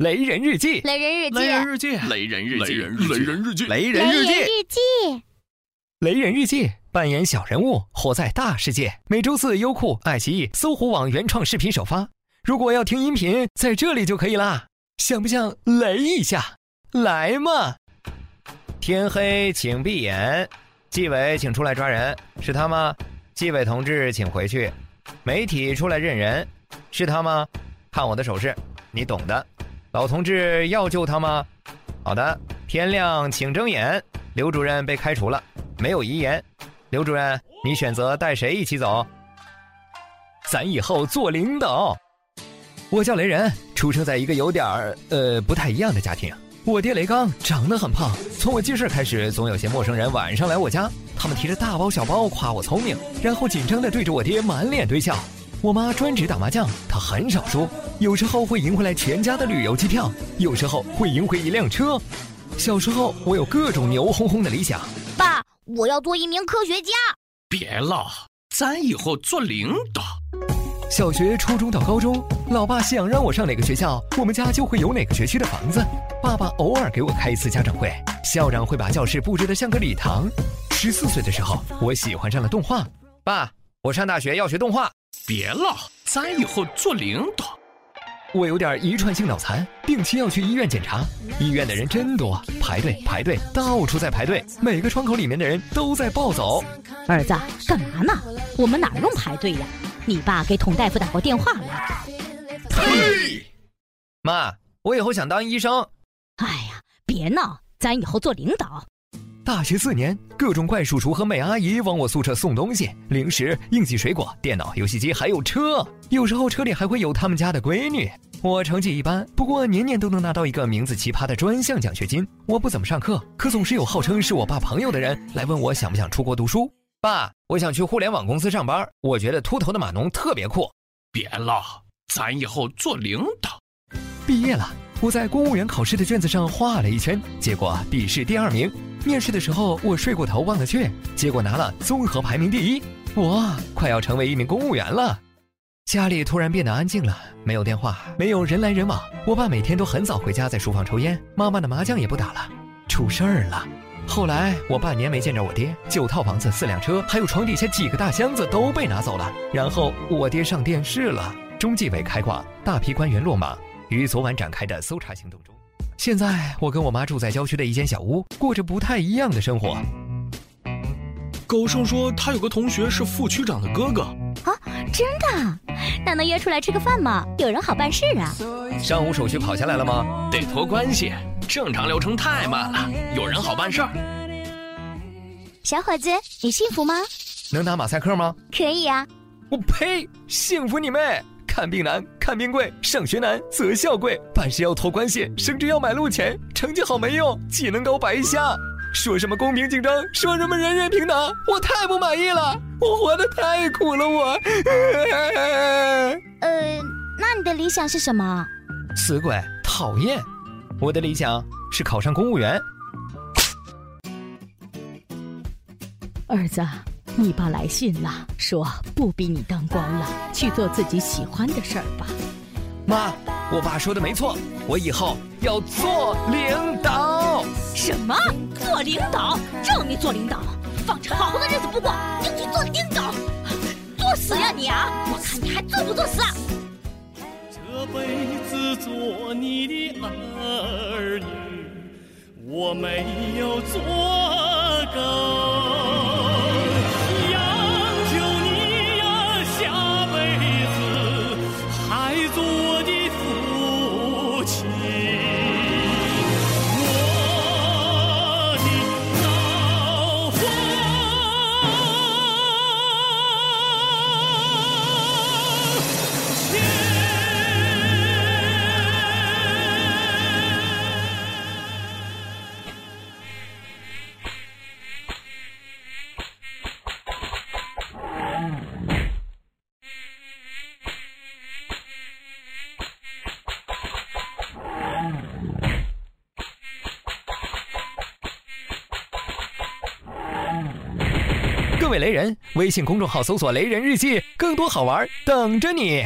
雷人日记，雷人日记，雷人日记，雷人日记，雷人日记，雷人日记，日记，雷人日记，扮演小人物，活在大世界。每周四，优酷、爱奇艺、搜狐网原创视频首发。如果要听音频，在这里就可以啦。想不想雷一下？来嘛！天黑请闭眼，纪委请出来抓人，是他吗？纪委同志请回去。媒体出来认人，是他吗？看我的手势，你懂的。老同志要救他吗？好的，天亮请睁眼。刘主任被开除了，没有遗言。刘主任，你选择带谁一起走？咱以后做领导。我叫雷人，出生在一个有点儿呃不太一样的家庭。我爹雷刚长得很胖，从我记事开始，总有些陌生人晚上来我家，他们提着大包小包夸我聪明，然后紧张地对着我爹满脸堆笑。我妈专职打麻将，她很少输，有时候会赢回来全家的旅游机票，有时候会赢回一辆车。小时候我有各种牛哄哄的理想，爸，我要做一名科学家。别了，咱以后做领导。小学、初中到高中，老爸想让我上哪个学校，我们家就会有哪个学区的房子。爸爸偶尔给我开一次家长会，校长会把教室布置得像个礼堂。十四岁的时候，我喜欢上了动画。爸，我上大学要学动画。别了，咱以后做领导。我有点遗传性脑残，定期要去医院检查。医院的人真多，排队排队，到处在排队，每个窗口里面的人都在暴走。儿子，干嘛呢？我们哪用排队呀？你爸给佟大夫打过电话了。呸，妈，我以后想当医生。哎呀，别闹，咱以后做领导。大学四年，各种怪叔叔和美阿姨往我宿舍送东西，零食、应急水果、电脑、游戏机，还有车。有时候车里还会有他们家的闺女。我成绩一般，不过年年都能拿到一个名字奇葩的专项奖学金。我不怎么上课，可总是有号称是我爸朋友的人来问我想不想出国读书。爸，我想去互联网公司上班，我觉得秃头的码农特别酷。别了，咱以后做领导。毕业了，我在公务员考试的卷子上画了一圈，结果笔试第二名。面试的时候我睡过头忘了去，结果拿了综合排名第一。我快要成为一名公务员了。家里突然变得安静了，没有电话，没有人来人往。我爸每天都很早回家，在书房抽烟。妈妈的麻将也不打了，出事儿了。后来我半年没见着我爹，九套房子、四辆车，还有床底下几个大箱子都被拿走了。然后我爹上电视了，中纪委开挂，大批官员落马，于昨晚展开的搜查行动中。现在我跟我妈住在郊区的一间小屋，过着不太一样的生活。狗剩说他有个同学是副区长的哥哥。啊，真的？那能约出来吃个饭吗？有人好办事啊。上午手续跑下来了吗？得托关系，正常流程太慢了。有人好办事儿。小伙子，你幸福吗？能打马赛克吗？可以啊。我呸！幸福你妹！看病难，看病贵；上学难，择校贵；办事要托关系，升职要买路钱；成绩好没用，技能高白瞎。说什么公平竞争，说什么人人平等，我太不满意了！我活得太苦了，我。呃，那你的理想是什么？死鬼，讨厌！我的理想是考上公务员。儿子。你爸来信了，说不逼你当官了，去做自己喜欢的事儿吧。妈，我爸说的没错，我以后要做领导。什么？做领导？让你做领导？放着好好的日子不过，就去做领导？作死呀你啊！我看你还作不作死啊？这辈子做你的儿女，我没为雷人，微信公众号搜索“雷人日记”，更多好玩等着你。